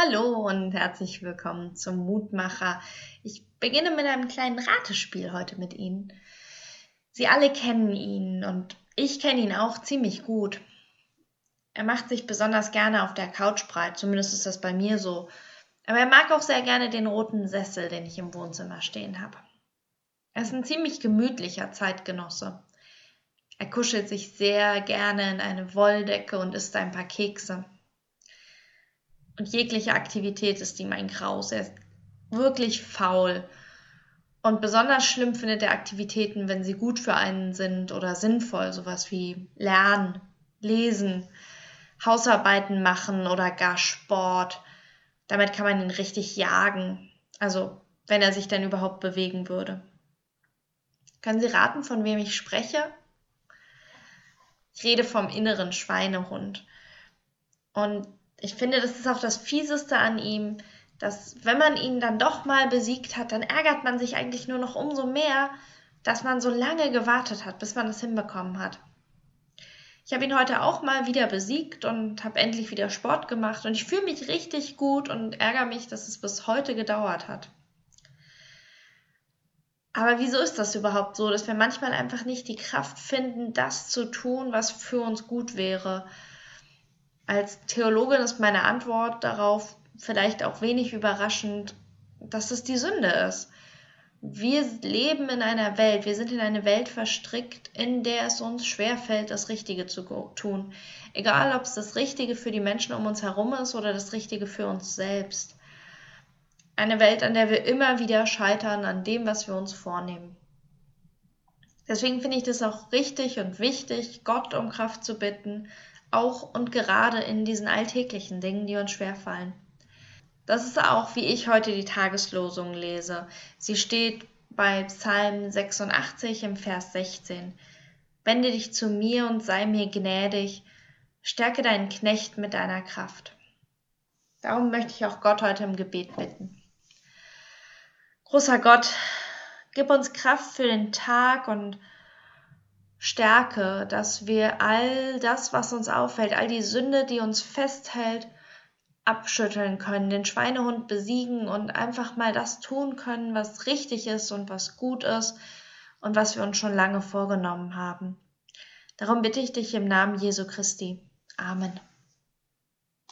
Hallo und herzlich willkommen zum Mutmacher. Ich beginne mit einem kleinen Ratespiel heute mit Ihnen. Sie alle kennen ihn und ich kenne ihn auch ziemlich gut. Er macht sich besonders gerne auf der Couch breit, zumindest ist das bei mir so. Aber er mag auch sehr gerne den roten Sessel, den ich im Wohnzimmer stehen habe. Er ist ein ziemlich gemütlicher Zeitgenosse. Er kuschelt sich sehr gerne in eine Wolldecke und isst ein paar Kekse. Und jegliche Aktivität ist ihm ein Graus. Er ist wirklich faul. Und besonders schlimm findet er Aktivitäten, wenn sie gut für einen sind oder sinnvoll, sowas wie Lernen, Lesen, Hausarbeiten machen oder gar Sport. Damit kann man ihn richtig jagen. Also, wenn er sich denn überhaupt bewegen würde. Können Sie raten, von wem ich spreche? Ich rede vom inneren Schweinehund. Und ich finde, das ist auch das Fieseste an ihm, dass wenn man ihn dann doch mal besiegt hat, dann ärgert man sich eigentlich nur noch umso mehr, dass man so lange gewartet hat, bis man das hinbekommen hat. Ich habe ihn heute auch mal wieder besiegt und habe endlich wieder Sport gemacht und ich fühle mich richtig gut und ärgere mich, dass es bis heute gedauert hat. Aber wieso ist das überhaupt so, dass wir manchmal einfach nicht die Kraft finden, das zu tun, was für uns gut wäre? Als Theologin ist meine Antwort darauf vielleicht auch wenig überraschend, dass es die Sünde ist. Wir leben in einer Welt, wir sind in eine Welt verstrickt, in der es uns schwerfällt, das Richtige zu tun. Egal, ob es das Richtige für die Menschen um uns herum ist oder das Richtige für uns selbst. Eine Welt, an der wir immer wieder scheitern an dem, was wir uns vornehmen. Deswegen finde ich das auch richtig und wichtig, Gott um Kraft zu bitten, auch und gerade in diesen alltäglichen Dingen, die uns schwerfallen. Das ist auch, wie ich heute die Tageslosung lese. Sie steht bei Psalm 86 im Vers 16. Wende dich zu mir und sei mir gnädig, stärke deinen Knecht mit deiner Kraft. Darum möchte ich auch Gott heute im Gebet bitten. Großer Gott, gib uns Kraft für den Tag und Stärke, dass wir all das, was uns auffällt, all die Sünde, die uns festhält, abschütteln können, den Schweinehund besiegen und einfach mal das tun können, was richtig ist und was gut ist und was wir uns schon lange vorgenommen haben. Darum bitte ich dich im Namen Jesu Christi. Amen.